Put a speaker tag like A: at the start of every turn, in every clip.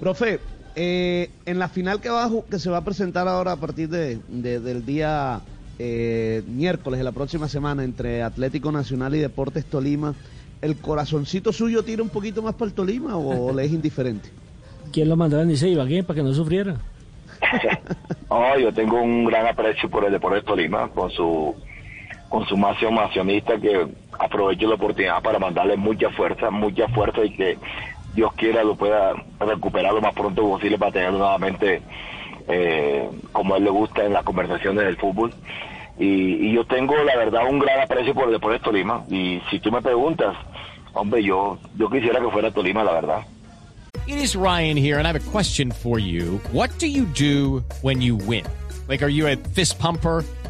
A: Profe, eh, en la final que, va, que se va a presentar ahora a partir de, de- del día eh, miércoles de la próxima semana entre Atlético Nacional y Deportes Tolima, ¿el corazoncito suyo tira un poquito más para el Tolima o le es indiferente?
B: ¿Quién lo mandaba ni se iba ¿Quién? para que no sufriera?
C: No, yo tengo un gran aprecio por el Deportes Tolima, con su con su masión accionista que aprovecho la oportunidad para mandarle mucha fuerza, mucha fuerza y que Dios quiera lo pueda recuperar lo más pronto posible para tenerlo nuevamente eh, como a él le gusta en las conversaciones del fútbol. Y, y yo tengo la verdad un gran aprecio por el Deportes Tolima y si tú me preguntas, hombre, yo, yo quisiera que fuera Tolima, la verdad.
D: It is Ryan here, and I have a question for you. What do you do when you win? Like, are you a fist pumper?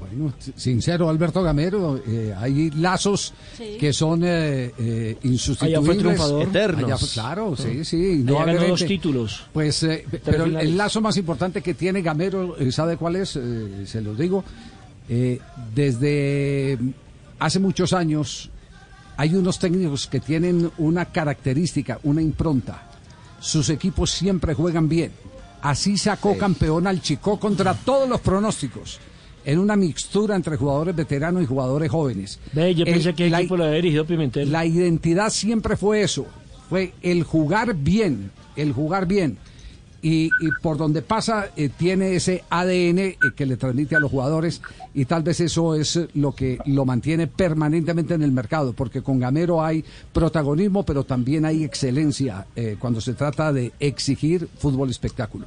E: Bueno, sincero, Alberto Gamero, eh, hay lazos que son eh, eh, insustituibles.
B: Allá fue triunfador.
A: Eternos.
E: Allá fue- claro, sí, sí.
B: Allá ganó
E: indudablemente.
B: dos títulos.
E: Pues, eh, pe- pero el,
B: finales.
E: el lazo más importante que tiene Gamero, ¿sabe cuál es? Eh, se los digo. Eh, desde hace muchos años hay unos técnicos que tienen una característica, una impronta. Sus equipos siempre juegan bien. Así sacó campeón al Chico contra todos los pronósticos. En una mixtura entre jugadores veteranos y jugadores jóvenes.
B: Ve, yo
E: El-
B: pensé que el
E: la-
B: equipo lo había dirigido Pimentel.
E: la identidad siempre fue eso, fue el jugar bien, el jugar bien. Y, y por donde pasa eh, tiene ese ADN eh, que le transmite a los jugadores y tal vez eso es lo que lo mantiene permanentemente en el mercado, porque con Gamero hay protagonismo, pero también hay excelencia eh, cuando se trata de exigir fútbol espectáculo.